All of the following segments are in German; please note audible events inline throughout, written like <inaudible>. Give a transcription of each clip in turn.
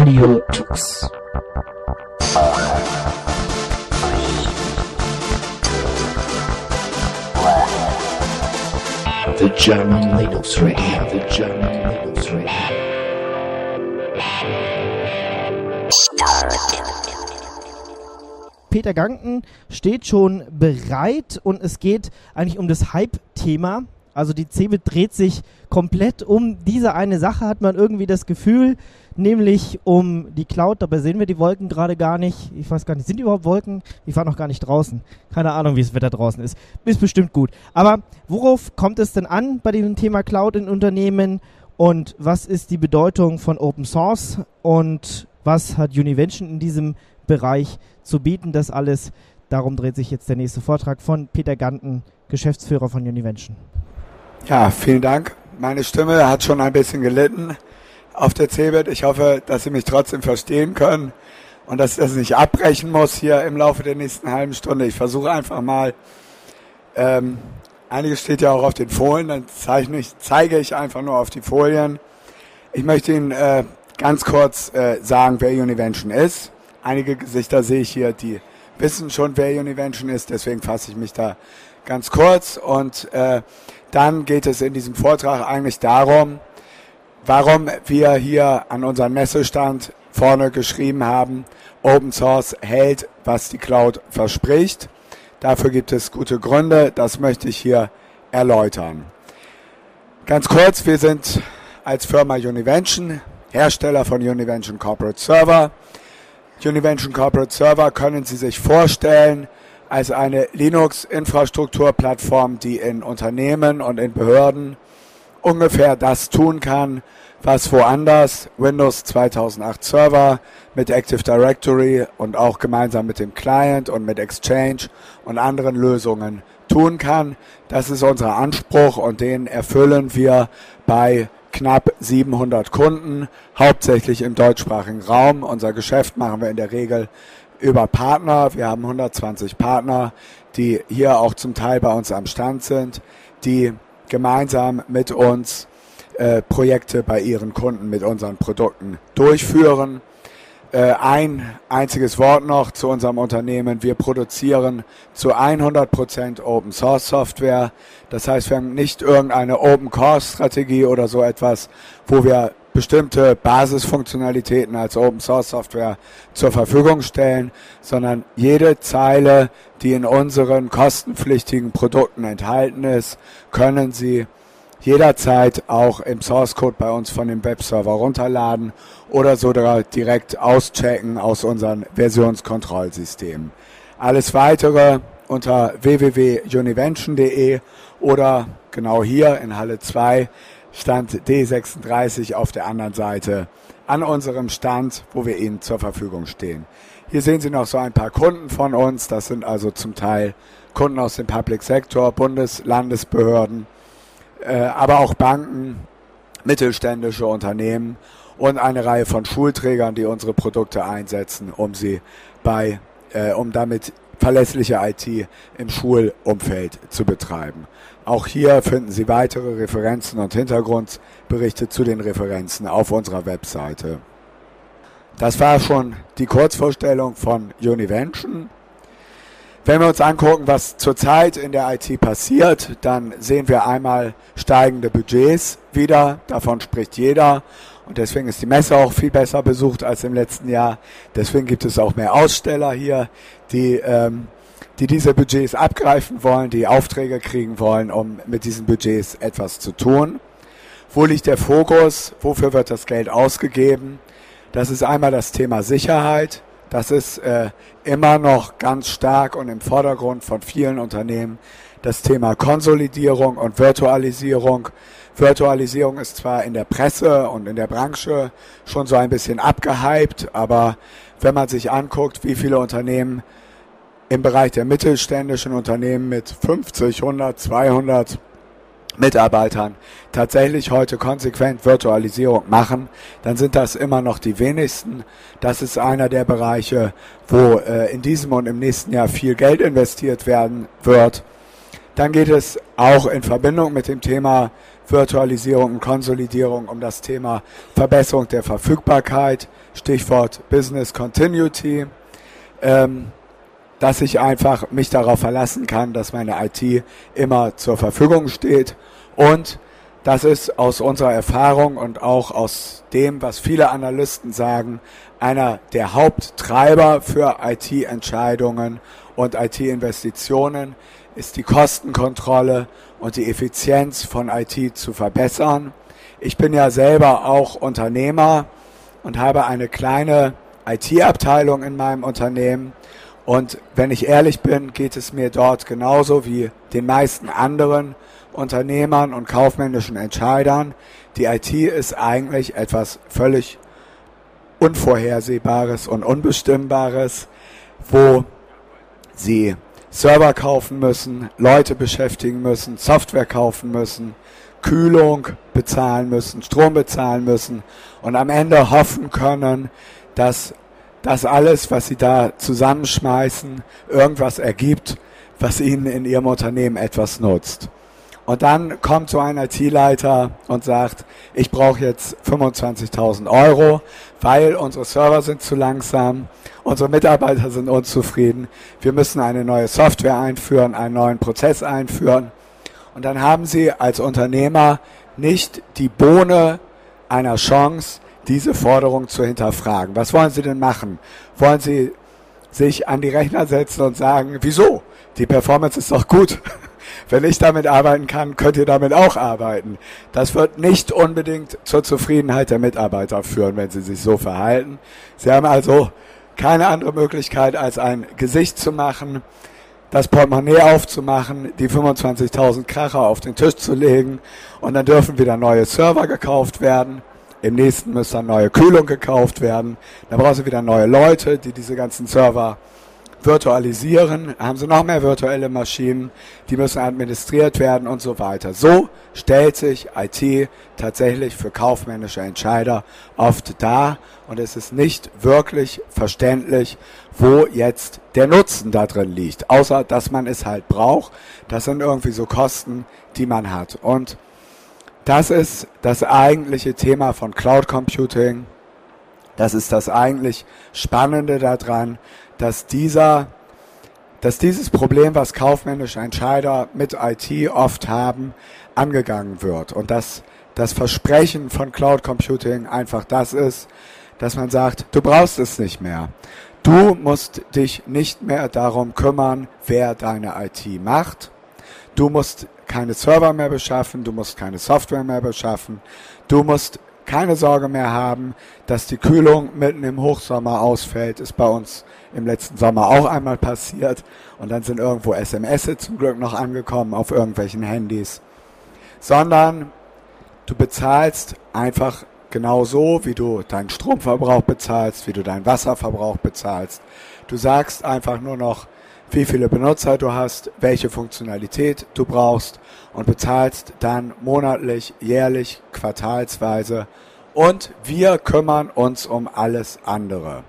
Radio Tux. The German Linux Radio, the German Linux Radio. Peter Ganken steht schon bereit und es geht eigentlich um das Hype-Thema. Also die Cebit dreht sich komplett um diese eine Sache, hat man irgendwie das Gefühl, nämlich um die Cloud. Dabei sehen wir die Wolken gerade gar nicht. Ich weiß gar nicht, sind überhaupt Wolken? Ich war noch gar nicht draußen. Keine Ahnung, wie das Wetter draußen ist. Ist bestimmt gut. Aber worauf kommt es denn an bei diesem Thema Cloud in Unternehmen? Und was ist die Bedeutung von Open Source? Und was hat Univention in diesem Bereich zu bieten? Das alles, darum dreht sich jetzt der nächste Vortrag von Peter Ganten, Geschäftsführer von Univention. Ja, vielen Dank. Meine Stimme hat schon ein bisschen gelitten auf der CeBIT. Ich hoffe, dass Sie mich trotzdem verstehen können und dass ich das nicht abbrechen muss hier im Laufe der nächsten halben Stunde. Ich versuche einfach mal, ähm, einiges steht ja auch auf den Folien, dann zeichne ich, zeige ich einfach nur auf die Folien. Ich möchte Ihnen äh, ganz kurz äh, sagen, wer Univention ist. Einige Gesichter sehe ich hier, die wissen schon, wer Univention ist, deswegen fasse ich mich da ganz kurz und äh, dann geht es in diesem Vortrag eigentlich darum, warum wir hier an unserem Messestand vorne geschrieben haben, Open Source hält, was die Cloud verspricht. Dafür gibt es gute Gründe, das möchte ich hier erläutern. Ganz kurz, wir sind als Firma Univention, Hersteller von Univention Corporate Server. Univention Corporate Server können Sie sich vorstellen als eine Linux-Infrastrukturplattform, die in Unternehmen und in Behörden ungefähr das tun kann, was woanders Windows 2008 Server mit Active Directory und auch gemeinsam mit dem Client und mit Exchange und anderen Lösungen tun kann. Das ist unser Anspruch und den erfüllen wir bei knapp 700 Kunden, hauptsächlich im deutschsprachigen Raum. Unser Geschäft machen wir in der Regel über Partner. Wir haben 120 Partner, die hier auch zum Teil bei uns am Stand sind, die gemeinsam mit uns äh, Projekte bei ihren Kunden mit unseren Produkten durchführen. Äh, ein einziges Wort noch zu unserem Unternehmen. Wir produzieren zu 100% Open Source Software. Das heißt, wir haben nicht irgendeine Open Core Strategie oder so etwas, wo wir bestimmte Basisfunktionalitäten als Open Source Software zur Verfügung stellen, sondern jede Zeile, die in unseren kostenpflichtigen Produkten enthalten ist, können Sie jederzeit auch im Source Code bei uns von dem Webserver runterladen oder sogar direkt auschecken aus unseren Versionskontrollsystemen. Alles weitere unter www.univention.de oder genau hier in Halle 2 Stand D36 auf der anderen Seite an unserem Stand, wo wir Ihnen zur Verfügung stehen. Hier sehen Sie noch so ein paar Kunden von uns. Das sind also zum Teil Kunden aus dem Public Sector, Bundes-, Landesbehörden, äh, aber auch Banken, mittelständische Unternehmen und eine Reihe von Schulträgern, die unsere Produkte einsetzen, um sie bei, äh, um damit verlässliche IT im Schulumfeld zu betreiben. Auch hier finden Sie weitere Referenzen und Hintergrundberichte zu den Referenzen auf unserer Webseite. Das war schon die Kurzvorstellung von Univention. Wenn wir uns angucken, was zurzeit in der IT passiert, dann sehen wir einmal steigende Budgets wieder. Davon spricht jeder. Und deswegen ist die Messe auch viel besser besucht als im letzten Jahr. Deswegen gibt es auch mehr Aussteller hier, die, ähm, die diese Budgets abgreifen wollen, die Aufträge kriegen wollen, um mit diesen Budgets etwas zu tun. Wo liegt der Fokus? Wofür wird das Geld ausgegeben? Das ist einmal das Thema Sicherheit. Das ist äh, immer noch ganz stark und im Vordergrund von vielen Unternehmen das Thema Konsolidierung und Virtualisierung. Virtualisierung ist zwar in der Presse und in der Branche schon so ein bisschen abgehypt, aber wenn man sich anguckt, wie viele Unternehmen im Bereich der mittelständischen Unternehmen mit 50, 100, 200 Mitarbeitern tatsächlich heute konsequent Virtualisierung machen, dann sind das immer noch die wenigsten. Das ist einer der Bereiche, wo äh, in diesem und im nächsten Jahr viel Geld investiert werden wird. Dann geht es auch in Verbindung mit dem Thema Virtualisierung und Konsolidierung um das Thema Verbesserung der Verfügbarkeit, Stichwort Business Continuity, ähm, dass ich einfach mich darauf verlassen kann, dass meine IT immer zur Verfügung steht. Und das ist aus unserer Erfahrung und auch aus dem, was viele Analysten sagen, einer der Haupttreiber für IT-Entscheidungen und IT-Investitionen ist die Kostenkontrolle und die Effizienz von IT zu verbessern. Ich bin ja selber auch Unternehmer und habe eine kleine IT-Abteilung in meinem Unternehmen. Und wenn ich ehrlich bin, geht es mir dort genauso wie den meisten anderen Unternehmern und kaufmännischen Entscheidern. Die IT ist eigentlich etwas völlig Unvorhersehbares und Unbestimmbares, wo sie Server kaufen müssen, Leute beschäftigen müssen, Software kaufen müssen, Kühlung bezahlen müssen, Strom bezahlen müssen und am Ende hoffen können, dass das alles, was sie da zusammenschmeißen, irgendwas ergibt, was ihnen in ihrem Unternehmen etwas nutzt. Und dann kommt so ein IT-Leiter und sagt, ich brauche jetzt 25.000 Euro, weil unsere Server sind zu langsam, unsere Mitarbeiter sind unzufrieden, wir müssen eine neue Software einführen, einen neuen Prozess einführen. Und dann haben Sie als Unternehmer nicht die Bohne einer Chance, diese Forderung zu hinterfragen. Was wollen Sie denn machen? Wollen Sie sich an die Rechner setzen und sagen, wieso? Die Performance ist doch gut. <laughs> Wenn ich damit arbeiten kann, könnt ihr damit auch arbeiten. Das wird nicht unbedingt zur Zufriedenheit der Mitarbeiter führen, wenn sie sich so verhalten. Sie haben also keine andere Möglichkeit, als ein Gesicht zu machen, das Portemonnaie aufzumachen, die 25.000 Kracher auf den Tisch zu legen und dann dürfen wieder neue Server gekauft werden. Im nächsten müsste dann neue Kühlung gekauft werden. Dann brauchen sie wieder neue Leute, die diese ganzen Server virtualisieren, haben sie noch mehr virtuelle Maschinen, die müssen administriert werden und so weiter. So stellt sich IT tatsächlich für kaufmännische Entscheider oft dar und es ist nicht wirklich verständlich, wo jetzt der Nutzen da drin liegt, außer dass man es halt braucht. Das sind irgendwie so Kosten, die man hat. Und das ist das eigentliche Thema von Cloud Computing. Das ist das eigentlich Spannende daran, dass dieser, dass dieses Problem, was kaufmännische Entscheider mit IT oft haben, angegangen wird und dass das Versprechen von Cloud Computing einfach das ist, dass man sagt, du brauchst es nicht mehr. Du musst dich nicht mehr darum kümmern, wer deine IT macht. Du musst keine Server mehr beschaffen, du musst keine Software mehr beschaffen, du musst keine Sorge mehr haben, dass die Kühlung mitten im Hochsommer ausfällt, ist bei uns im letzten Sommer auch einmal passiert. Und dann sind irgendwo SMS zum Glück noch angekommen auf irgendwelchen Handys. Sondern du bezahlst einfach genau so, wie du deinen Stromverbrauch bezahlst, wie du deinen Wasserverbrauch bezahlst. Du sagst einfach nur noch, wie viele Benutzer du hast, welche Funktionalität du brauchst und bezahlst dann monatlich, jährlich, quartalsweise und wir kümmern uns um alles andere.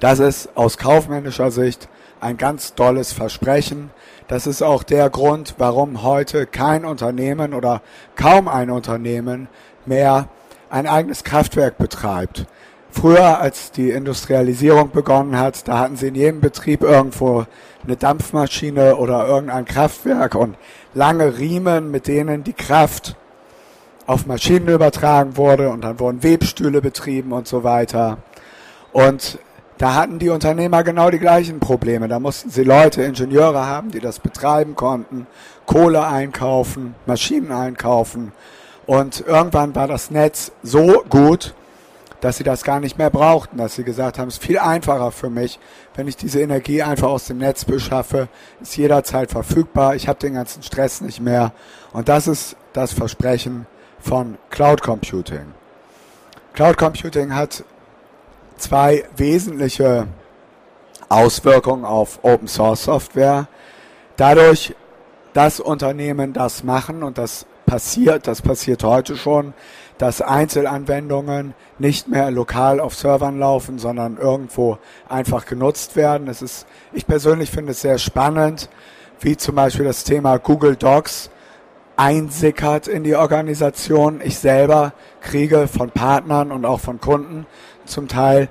Das ist aus kaufmännischer Sicht ein ganz tolles Versprechen. Das ist auch der Grund, warum heute kein Unternehmen oder kaum ein Unternehmen mehr ein eigenes Kraftwerk betreibt. Früher, als die Industrialisierung begonnen hat, da hatten sie in jedem Betrieb irgendwo eine Dampfmaschine oder irgendein Kraftwerk und lange Riemen, mit denen die Kraft auf Maschinen übertragen wurde und dann wurden Webstühle betrieben und so weiter. Und da hatten die Unternehmer genau die gleichen Probleme. Da mussten sie Leute, Ingenieure haben, die das betreiben konnten, Kohle einkaufen, Maschinen einkaufen. Und irgendwann war das Netz so gut, dass sie das gar nicht mehr brauchten, dass sie gesagt haben, es ist viel einfacher für mich, wenn ich diese Energie einfach aus dem Netz beschaffe, ist jederzeit verfügbar, ich habe den ganzen Stress nicht mehr. Und das ist das Versprechen von Cloud Computing. Cloud Computing hat zwei wesentliche Auswirkungen auf Open Source Software. Dadurch, dass Unternehmen das machen und das passiert, das passiert heute schon, dass Einzelanwendungen nicht mehr lokal auf Servern laufen, sondern irgendwo einfach genutzt werden. Es ist, ich persönlich finde es sehr spannend, wie zum Beispiel das Thema Google Docs einsickert in die Organisation. Ich selber kriege von Partnern und auch von Kunden zum Teil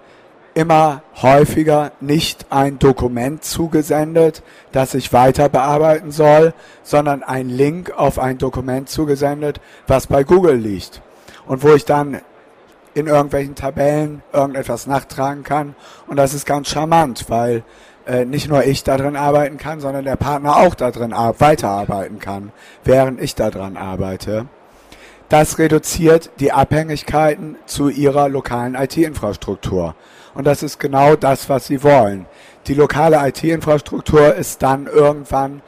immer häufiger nicht ein Dokument zugesendet, das ich weiter bearbeiten soll, sondern ein Link auf ein Dokument zugesendet, was bei Google liegt und wo ich dann in irgendwelchen Tabellen irgendetwas nachtragen kann. Und das ist ganz charmant, weil äh, nicht nur ich darin arbeiten kann, sondern der Partner auch darin weiterarbeiten kann, während ich daran arbeite. Das reduziert die Abhängigkeiten zu ihrer lokalen IT-Infrastruktur. Und das ist genau das, was sie wollen. Die lokale IT-Infrastruktur ist dann irgendwann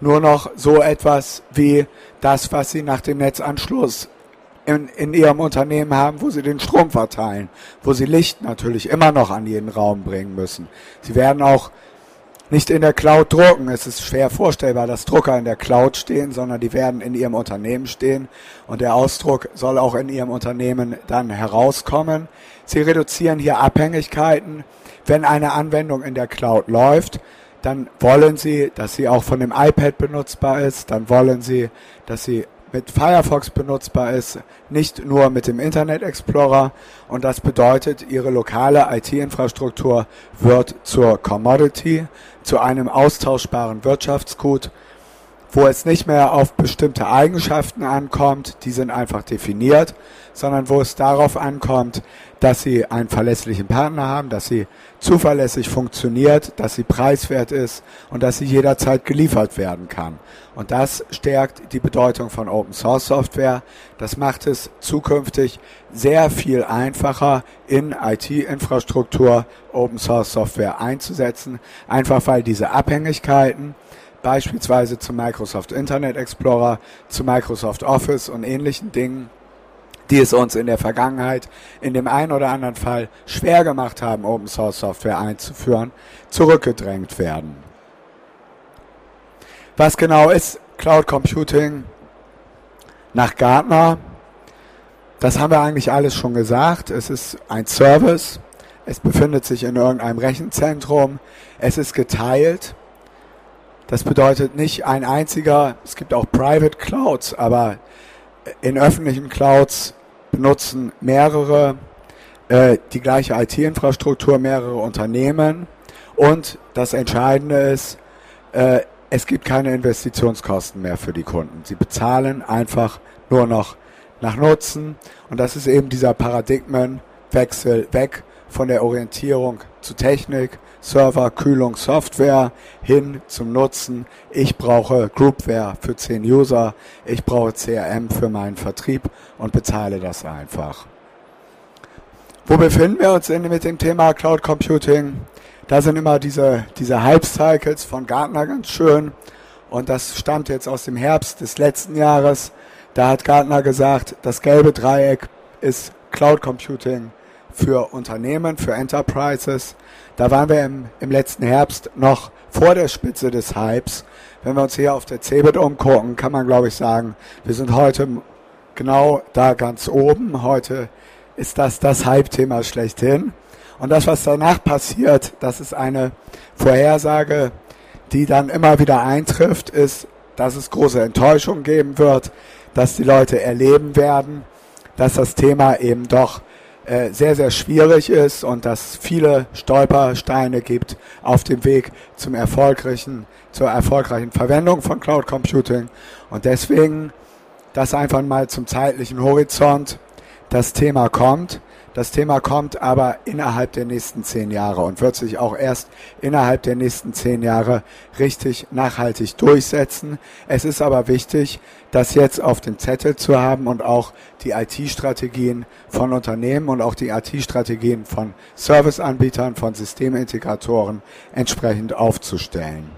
nur noch so etwas wie das, was sie nach dem Netzanschluss in, in ihrem Unternehmen haben, wo sie den Strom verteilen, wo sie Licht natürlich immer noch an jeden Raum bringen müssen. Sie werden auch nicht in der Cloud drucken. Es ist schwer vorstellbar, dass Drucker in der Cloud stehen, sondern die werden in ihrem Unternehmen stehen und der Ausdruck soll auch in ihrem Unternehmen dann herauskommen. Sie reduzieren hier Abhängigkeiten. Wenn eine Anwendung in der Cloud läuft, dann wollen Sie, dass sie auch von dem iPad benutzbar ist, dann wollen Sie, dass sie mit Firefox benutzbar ist, nicht nur mit dem Internet Explorer. Und das bedeutet, Ihre lokale IT-Infrastruktur wird zur Commodity, zu einem austauschbaren Wirtschaftsgut, wo es nicht mehr auf bestimmte Eigenschaften ankommt, die sind einfach definiert, sondern wo es darauf ankommt, dass sie einen verlässlichen Partner haben, dass sie zuverlässig funktioniert, dass sie preiswert ist und dass sie jederzeit geliefert werden kann. Und das stärkt die Bedeutung von Open Source Software. Das macht es zukünftig sehr viel einfacher, in IT-Infrastruktur Open Source Software einzusetzen, einfach weil diese Abhängigkeiten beispielsweise zu Microsoft Internet Explorer, zu Microsoft Office und ähnlichen Dingen die es uns in der Vergangenheit in dem einen oder anderen Fall schwer gemacht haben, Open Source Software einzuführen, zurückgedrängt werden. Was genau ist Cloud Computing nach Gartner? Das haben wir eigentlich alles schon gesagt. Es ist ein Service. Es befindet sich in irgendeinem Rechenzentrum. Es ist geteilt. Das bedeutet nicht ein einziger, es gibt auch Private Clouds, aber in öffentlichen Clouds benutzen mehrere äh, die gleiche IT-Infrastruktur, mehrere Unternehmen. Und das Entscheidende ist, äh, es gibt keine Investitionskosten mehr für die Kunden. Sie bezahlen einfach nur noch nach Nutzen. Und das ist eben dieser Paradigmenwechsel weg von der Orientierung zu Technik, Server, Kühlung, Software hin zum Nutzen. Ich brauche Groupware für 10 User, ich brauche CRM für meinen Vertrieb und bezahle das einfach. Wo befinden wir uns denn mit dem Thema Cloud Computing? Da sind immer diese, diese Hype-Cycles von Gartner ganz schön. Und das stammt jetzt aus dem Herbst des letzten Jahres. Da hat Gartner gesagt, das gelbe Dreieck ist Cloud Computing für Unternehmen, für Enterprises. Da waren wir im, im letzten Herbst noch vor der Spitze des Hypes. Wenn wir uns hier auf der CeBIT umgucken, kann man glaube ich sagen, wir sind heute genau da ganz oben. Heute ist das das Hype-Thema schlechthin. Und das, was danach passiert, das ist eine Vorhersage, die dann immer wieder eintrifft, ist, dass es große Enttäuschung geben wird, dass die Leute erleben werden, dass das Thema eben doch sehr, sehr schwierig ist und dass viele Stolpersteine gibt auf dem Weg zum erfolgreichen, zur erfolgreichen Verwendung von Cloud Computing. Und deswegen das einfach mal zum zeitlichen Horizont. Das Thema kommt. Das Thema kommt aber innerhalb der nächsten zehn Jahre und wird sich auch erst innerhalb der nächsten zehn Jahre richtig nachhaltig durchsetzen. Es ist aber wichtig, das jetzt auf dem Zettel zu haben und auch die IT-Strategien von Unternehmen und auch die IT-Strategien von Serviceanbietern, von Systemintegratoren entsprechend aufzustellen.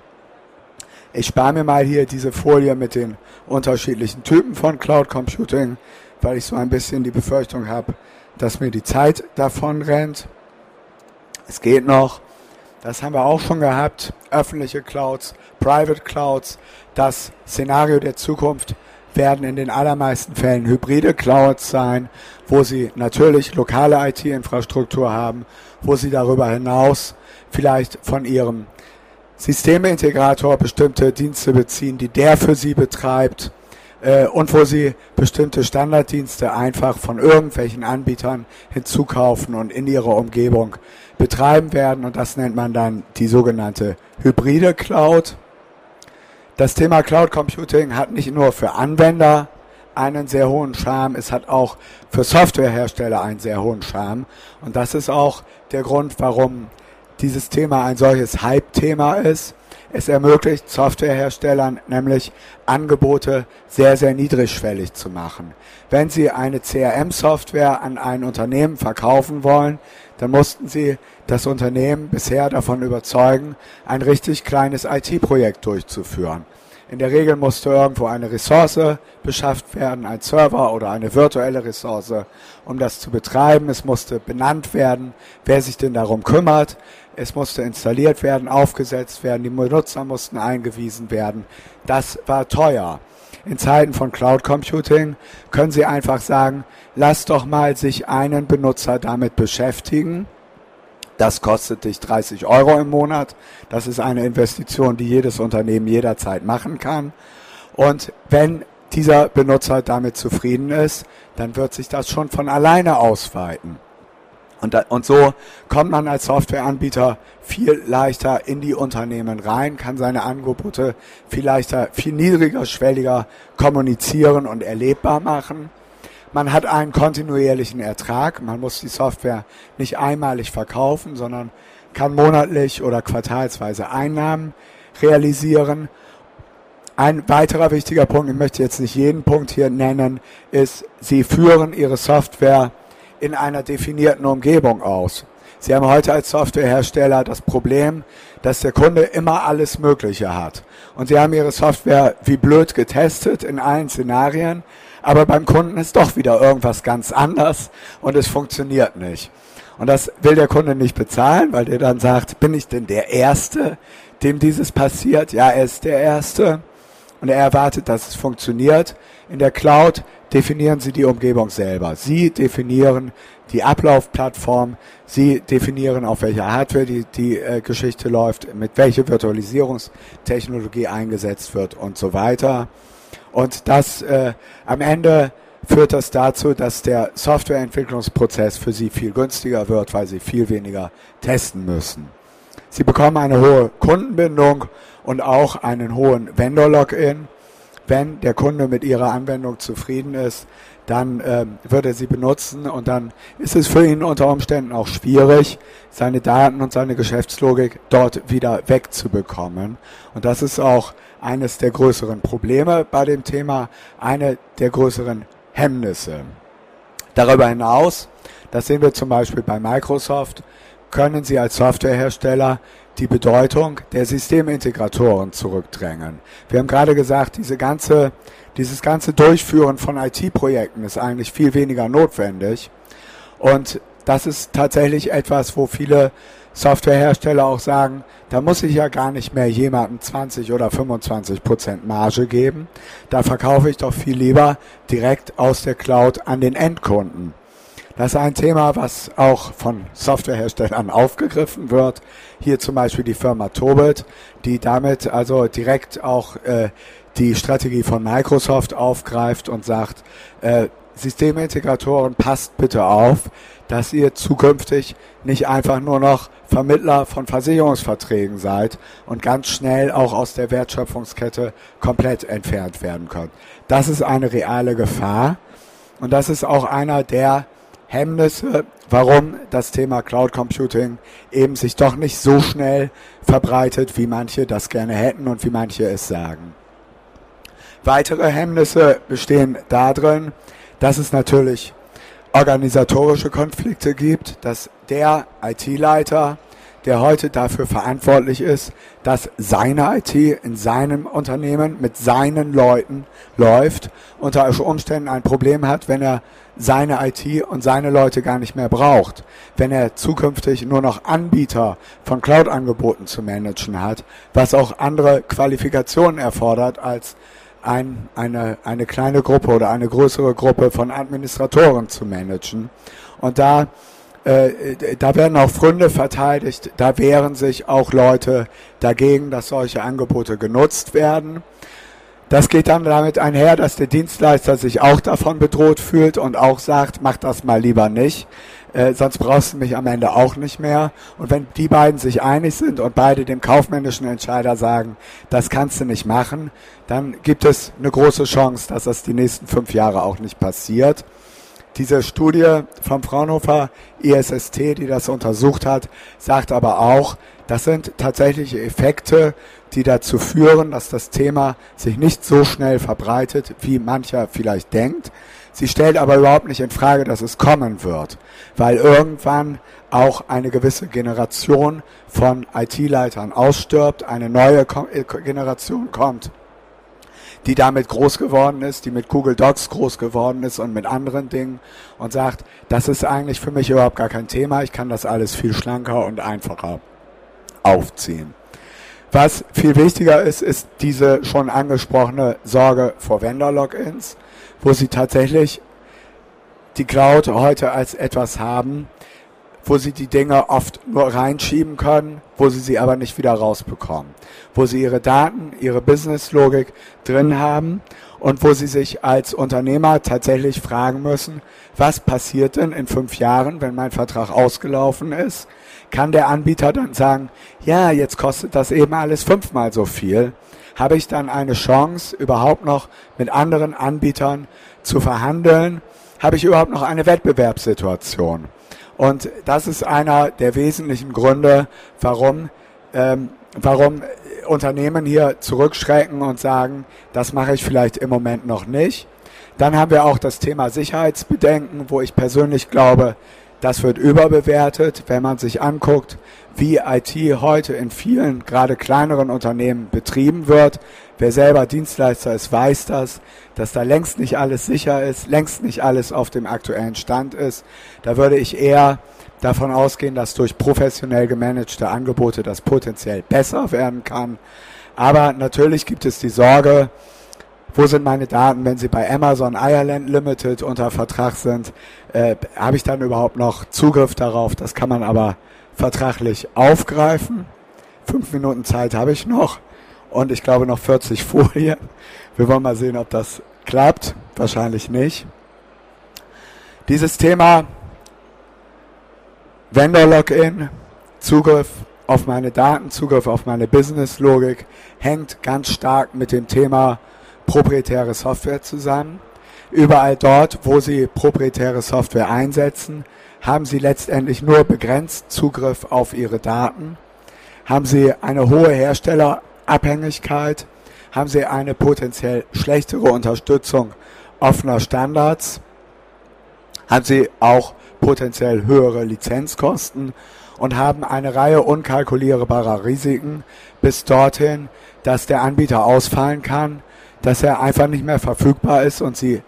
Ich spare mir mal hier diese Folie mit den unterschiedlichen Typen von Cloud Computing, weil ich so ein bisschen die Befürchtung habe, dass mir die Zeit davon rennt. Es geht noch. Das haben wir auch schon gehabt. Öffentliche Clouds, Private Clouds. Das Szenario der Zukunft werden in den allermeisten Fällen hybride Clouds sein, wo sie natürlich lokale IT-Infrastruktur haben, wo sie darüber hinaus vielleicht von ihrem Systemintegrator bestimmte Dienste beziehen, die der für sie betreibt äh, und wo sie bestimmte Standarddienste einfach von irgendwelchen Anbietern hinzukaufen und in ihrer Umgebung betreiben werden. Und das nennt man dann die sogenannte hybride Cloud. Das Thema Cloud Computing hat nicht nur für Anwender einen sehr hohen Charme, es hat auch für Softwarehersteller einen sehr hohen Charme. Und das ist auch der Grund, warum dieses Thema ein solches Hype-Thema ist. Es ermöglicht Softwareherstellern nämlich Angebote sehr, sehr niedrigschwellig zu machen. Wenn Sie eine CRM-Software an ein Unternehmen verkaufen wollen, dann mussten Sie das Unternehmen bisher davon überzeugen, ein richtig kleines IT-Projekt durchzuführen. In der Regel musste irgendwo eine Ressource beschafft werden, ein Server oder eine virtuelle Ressource, um das zu betreiben. Es musste benannt werden, wer sich denn darum kümmert. Es musste installiert werden, aufgesetzt werden, die Benutzer mussten eingewiesen werden. Das war teuer. In Zeiten von Cloud Computing können Sie einfach sagen, lass doch mal sich einen Benutzer damit beschäftigen. Das kostet dich 30 Euro im Monat. Das ist eine Investition, die jedes Unternehmen jederzeit machen kann. Und wenn dieser Benutzer damit zufrieden ist, dann wird sich das schon von alleine ausweiten. Und, da, und so kommt man als Softwareanbieter viel leichter in die Unternehmen rein, kann seine Angebote viel leichter, viel niedriger, schwelliger kommunizieren und erlebbar machen. Man hat einen kontinuierlichen Ertrag. Man muss die Software nicht einmalig verkaufen, sondern kann monatlich oder quartalsweise Einnahmen realisieren. Ein weiterer wichtiger Punkt, ich möchte jetzt nicht jeden Punkt hier nennen, ist, Sie führen Ihre Software in einer definierten Umgebung aus. Sie haben heute als Softwarehersteller das Problem, dass der Kunde immer alles Mögliche hat. Und Sie haben Ihre Software wie blöd getestet in allen Szenarien, aber beim Kunden ist doch wieder irgendwas ganz anders und es funktioniert nicht. Und das will der Kunde nicht bezahlen, weil der dann sagt, bin ich denn der Erste, dem dieses passiert? Ja, er ist der Erste und er erwartet, dass es funktioniert. In der Cloud definieren Sie die Umgebung selber. Sie definieren die Ablaufplattform, Sie definieren, auf welcher Hardware die, die äh, Geschichte läuft, mit welcher Virtualisierungstechnologie eingesetzt wird und so weiter. Und das äh, am Ende führt das dazu, dass der Softwareentwicklungsprozess für Sie viel günstiger wird, weil Sie viel weniger testen müssen. Sie bekommen eine hohe Kundenbindung und auch einen hohen Vendor-Login wenn der Kunde mit ihrer Anwendung zufrieden ist, dann ähm, wird er sie benutzen und dann ist es für ihn unter Umständen auch schwierig, seine Daten und seine Geschäftslogik dort wieder wegzubekommen. Und das ist auch eines der größeren Probleme bei dem Thema, eine der größeren Hemmnisse. Darüber hinaus, das sehen wir zum Beispiel bei Microsoft, können Sie als Softwarehersteller die Bedeutung der Systemintegratoren zurückdrängen. Wir haben gerade gesagt, diese ganze, dieses ganze Durchführen von IT-Projekten ist eigentlich viel weniger notwendig. Und das ist tatsächlich etwas, wo viele Softwarehersteller auch sagen, da muss ich ja gar nicht mehr jemandem 20 oder 25 Prozent Marge geben. Da verkaufe ich doch viel lieber direkt aus der Cloud an den Endkunden. Das ist ein Thema, was auch von Softwareherstellern aufgegriffen wird. Hier zum Beispiel die Firma Tobit, die damit also direkt auch äh, die Strategie von Microsoft aufgreift und sagt, äh, Systemintegratoren, passt bitte auf, dass ihr zukünftig nicht einfach nur noch Vermittler von Versicherungsverträgen seid und ganz schnell auch aus der Wertschöpfungskette komplett entfernt werden könnt. Das ist eine reale Gefahr und das ist auch einer der Hemmnisse, warum das Thema Cloud Computing eben sich doch nicht so schnell verbreitet, wie manche das gerne hätten und wie manche es sagen. Weitere Hemmnisse bestehen darin, dass es natürlich organisatorische Konflikte gibt, dass der IT-Leiter der heute dafür verantwortlich ist, dass seine IT in seinem Unternehmen mit seinen Leuten läuft, unter Umständen ein Problem hat, wenn er seine IT und seine Leute gar nicht mehr braucht, wenn er zukünftig nur noch Anbieter von Cloud-Angeboten zu managen hat, was auch andere Qualifikationen erfordert als ein, eine, eine kleine Gruppe oder eine größere Gruppe von Administratoren zu managen. Und da äh, da werden auch Fründe verteidigt, da wehren sich auch Leute dagegen, dass solche Angebote genutzt werden. Das geht dann damit einher, dass der Dienstleister sich auch davon bedroht fühlt und auch sagt, mach das mal lieber nicht, äh, sonst brauchst du mich am Ende auch nicht mehr. Und wenn die beiden sich einig sind und beide dem kaufmännischen Entscheider sagen, das kannst du nicht machen, dann gibt es eine große Chance, dass das die nächsten fünf Jahre auch nicht passiert. Diese Studie vom Fraunhofer ISST, die das untersucht hat, sagt aber auch, das sind tatsächliche Effekte, die dazu führen, dass das Thema sich nicht so schnell verbreitet, wie mancher vielleicht denkt. Sie stellt aber überhaupt nicht in Frage, dass es kommen wird, weil irgendwann auch eine gewisse Generation von IT-Leitern ausstirbt, eine neue Generation kommt, die damit groß geworden ist, die mit Google Docs groß geworden ist und mit anderen Dingen und sagt, das ist eigentlich für mich überhaupt gar kein Thema, ich kann das alles viel schlanker und einfacher aufziehen. Was viel wichtiger ist, ist diese schon angesprochene Sorge vor Vendor-Logins, wo sie tatsächlich die Cloud heute als etwas haben, wo sie die Dinge oft nur reinschieben können, wo sie sie aber nicht wieder rausbekommen, wo sie ihre Daten, ihre Businesslogik drin haben und wo sie sich als Unternehmer tatsächlich fragen müssen, was passiert denn in fünf Jahren, wenn mein Vertrag ausgelaufen ist? Kann der Anbieter dann sagen, ja, jetzt kostet das eben alles fünfmal so viel? Habe ich dann eine Chance, überhaupt noch mit anderen Anbietern zu verhandeln? Habe ich überhaupt noch eine Wettbewerbssituation? Und das ist einer der wesentlichen Gründe, warum, ähm, warum Unternehmen hier zurückschrecken und sagen, das mache ich vielleicht im Moment noch nicht. Dann haben wir auch das Thema Sicherheitsbedenken, wo ich persönlich glaube, das wird überbewertet, wenn man sich anguckt, wie IT heute in vielen, gerade kleineren Unternehmen betrieben wird. Wer selber Dienstleister ist, weiß das, dass da längst nicht alles sicher ist, längst nicht alles auf dem aktuellen Stand ist. Da würde ich eher davon ausgehen, dass durch professionell gemanagte Angebote das potenziell besser werden kann. Aber natürlich gibt es die Sorge, wo sind meine Daten, wenn sie bei Amazon Ireland Limited unter Vertrag sind, äh, habe ich dann überhaupt noch Zugriff darauf? Das kann man aber vertraglich aufgreifen. Fünf Minuten Zeit habe ich noch und ich glaube noch 40 Folien. Wir wollen mal sehen, ob das klappt. Wahrscheinlich nicht. Dieses Thema Vendor Login, Zugriff auf meine Daten, Zugriff auf meine Business-Logik hängt ganz stark mit dem Thema proprietäre Software zusammen. Überall dort, wo Sie proprietäre Software einsetzen, haben Sie letztendlich nur begrenzt Zugriff auf Ihre Daten. Haben Sie eine hohe Herstellerabhängigkeit, haben Sie eine potenziell schlechtere Unterstützung offener Standards, haben Sie auch potenziell höhere Lizenzkosten und haben eine Reihe unkalkulierbarer Risiken bis dorthin, dass der Anbieter ausfallen kann, dass er einfach nicht mehr verfügbar ist und sie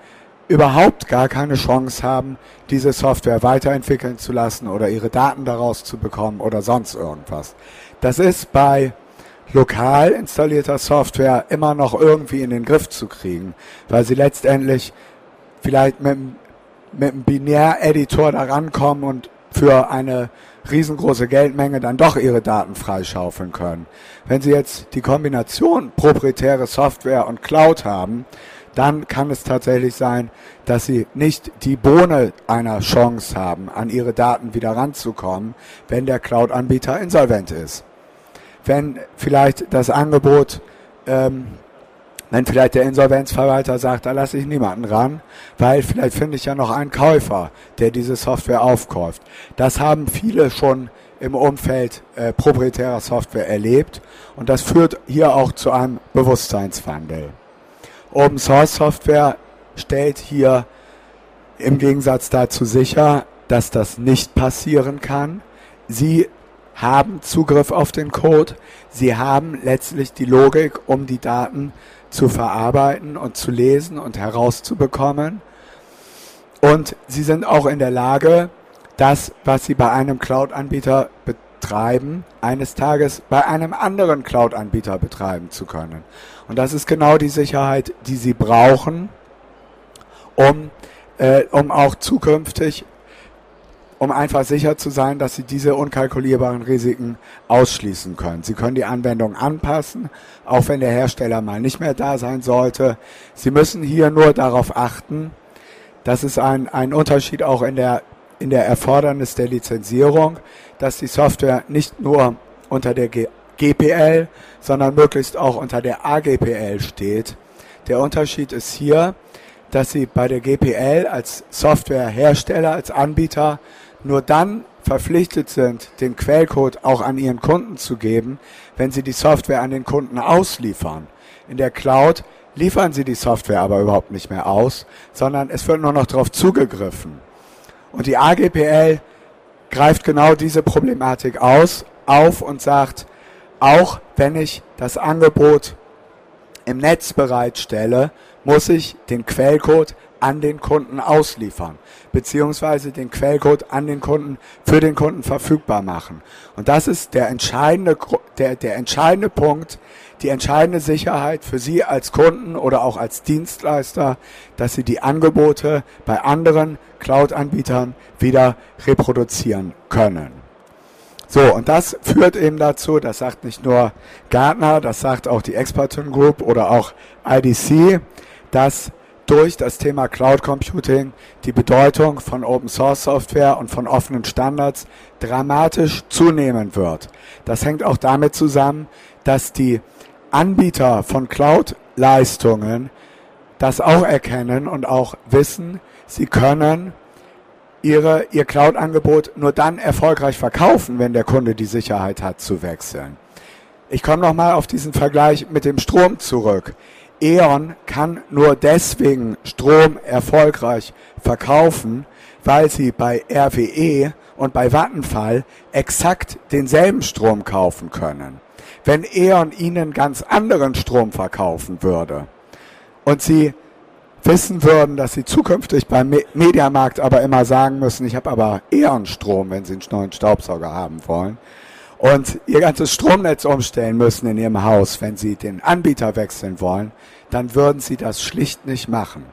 überhaupt gar keine Chance haben, diese Software weiterentwickeln zu lassen oder ihre Daten daraus zu bekommen oder sonst irgendwas. Das ist bei lokal installierter Software immer noch irgendwie in den Griff zu kriegen, weil sie letztendlich vielleicht mit, mit einem Binäreditor da rankommen und für eine riesengroße Geldmenge dann doch ihre Daten freischaufeln können. Wenn Sie jetzt die Kombination proprietäre Software und Cloud haben, dann kann es tatsächlich sein, dass Sie nicht die Bohne einer Chance haben, an Ihre Daten wieder ranzukommen, wenn der Cloud-Anbieter insolvent ist. Wenn vielleicht das Angebot ähm, wenn vielleicht der Insolvenzverwalter sagt, da lasse ich niemanden ran, weil vielleicht finde ich ja noch einen Käufer, der diese Software aufkauft. Das haben viele schon im Umfeld äh, proprietärer Software erlebt und das führt hier auch zu einem Bewusstseinswandel. Open Source Software stellt hier im Gegensatz dazu sicher, dass das nicht passieren kann. Sie haben Zugriff auf den Code, sie haben letztlich die Logik, um die Daten zu verarbeiten und zu lesen und herauszubekommen. Und sie sind auch in der Lage, das, was sie bei einem Cloud-Anbieter betreiben, eines Tages bei einem anderen Cloud-Anbieter betreiben zu können. Und das ist genau die Sicherheit, die sie brauchen, um, äh, um auch zukünftig um einfach sicher zu sein, dass Sie diese unkalkulierbaren Risiken ausschließen können. Sie können die Anwendung anpassen, auch wenn der Hersteller mal nicht mehr da sein sollte. Sie müssen hier nur darauf achten, dass es ein, ein Unterschied auch in der, in der Erfordernis der Lizenzierung, dass die Software nicht nur unter der G GPL, sondern möglichst auch unter der AGPL steht. Der Unterschied ist hier, dass Sie bei der GPL als Softwarehersteller, als Anbieter nur dann verpflichtet sind, den Quellcode auch an ihren Kunden zu geben, wenn sie die Software an den Kunden ausliefern. In der Cloud liefern sie die Software aber überhaupt nicht mehr aus, sondern es wird nur noch darauf zugegriffen. Und die AGPL greift genau diese Problematik aus, auf und sagt, auch wenn ich das Angebot im Netz bereitstelle, muss ich den Quellcode an den Kunden ausliefern, beziehungsweise den Quellcode an den Kunden für den Kunden verfügbar machen. Und das ist der entscheidende, der, der entscheidende Punkt, die entscheidende Sicherheit für Sie als Kunden oder auch als Dienstleister, dass Sie die Angebote bei anderen Cloud-Anbietern wieder reproduzieren können. So, und das führt eben dazu, das sagt nicht nur Gartner, das sagt auch die Expertin Group oder auch IDC, dass durch das Thema Cloud Computing die Bedeutung von Open Source Software und von offenen Standards dramatisch zunehmen wird. Das hängt auch damit zusammen, dass die Anbieter von Cloud-Leistungen das auch erkennen und auch wissen, sie können ihre, ihr Cloud-Angebot nur dann erfolgreich verkaufen, wenn der Kunde die Sicherheit hat zu wechseln. Ich komme nochmal auf diesen Vergleich mit dem Strom zurück. E.ON kann nur deswegen Strom erfolgreich verkaufen, weil sie bei RWE und bei Vattenfall exakt denselben Strom kaufen können. Wenn E.ON ihnen ganz anderen Strom verkaufen würde und sie wissen würden, dass sie zukünftig beim Mediamarkt aber immer sagen müssen, ich habe aber E.ON Strom, wenn sie einen neuen Staubsauger haben wollen, und ihr ganzes Stromnetz umstellen müssen in ihrem Haus, wenn sie den Anbieter wechseln wollen, dann würden sie das schlicht nicht machen.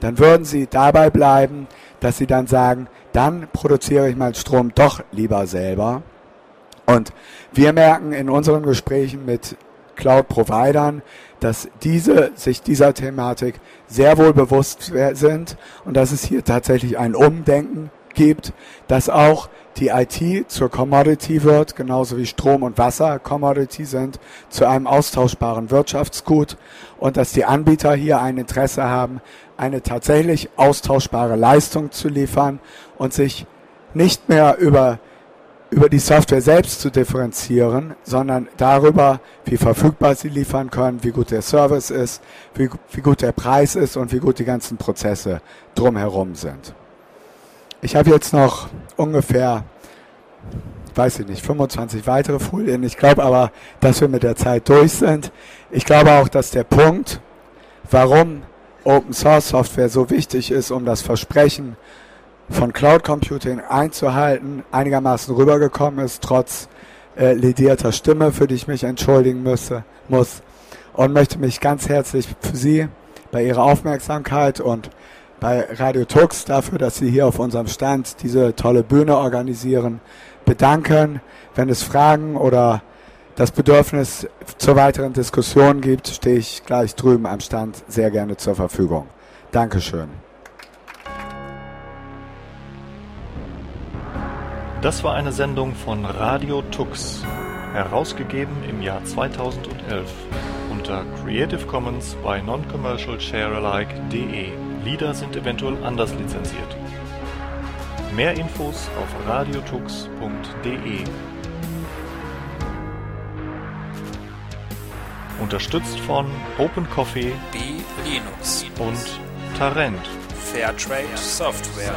Dann würden sie dabei bleiben, dass sie dann sagen, dann produziere ich meinen Strom doch lieber selber. Und wir merken in unseren Gesprächen mit Cloud-Providern, dass diese sich dieser Thematik sehr wohl bewusst sind und dass es hier tatsächlich ein Umdenken gibt, dass auch die IT zur Commodity wird, genauso wie Strom und Wasser Commodity sind, zu einem austauschbaren Wirtschaftsgut und dass die Anbieter hier ein Interesse haben, eine tatsächlich austauschbare Leistung zu liefern und sich nicht mehr über über die Software selbst zu differenzieren, sondern darüber, wie verfügbar sie liefern können, wie gut der Service ist, wie, wie gut der Preis ist und wie gut die ganzen Prozesse drumherum sind. Ich habe jetzt noch ungefähr, weiß ich nicht, 25 weitere Folien. Ich glaube aber, dass wir mit der Zeit durch sind. Ich glaube auch, dass der Punkt, warum Open Source Software so wichtig ist, um das Versprechen von Cloud Computing einzuhalten, einigermaßen rübergekommen ist, trotz äh, ledierter Stimme, für die ich mich entschuldigen müsse, muss. Und möchte mich ganz herzlich für Sie bei Ihrer Aufmerksamkeit und bei Radio Tux dafür, dass Sie hier auf unserem Stand diese tolle Bühne organisieren, bedanken. Wenn es Fragen oder das Bedürfnis zur weiteren Diskussion gibt, stehe ich gleich drüben am Stand sehr gerne zur Verfügung. Dankeschön. Das war eine Sendung von Radio Tux, herausgegeben im Jahr 2011 unter Creative Commons by Non-Commercial Sharealike.de. Lieder sind eventuell anders lizenziert. Mehr Infos auf radiotux.de. Unterstützt von Open Coffee B Linux und Tarent. Fairtrade Software.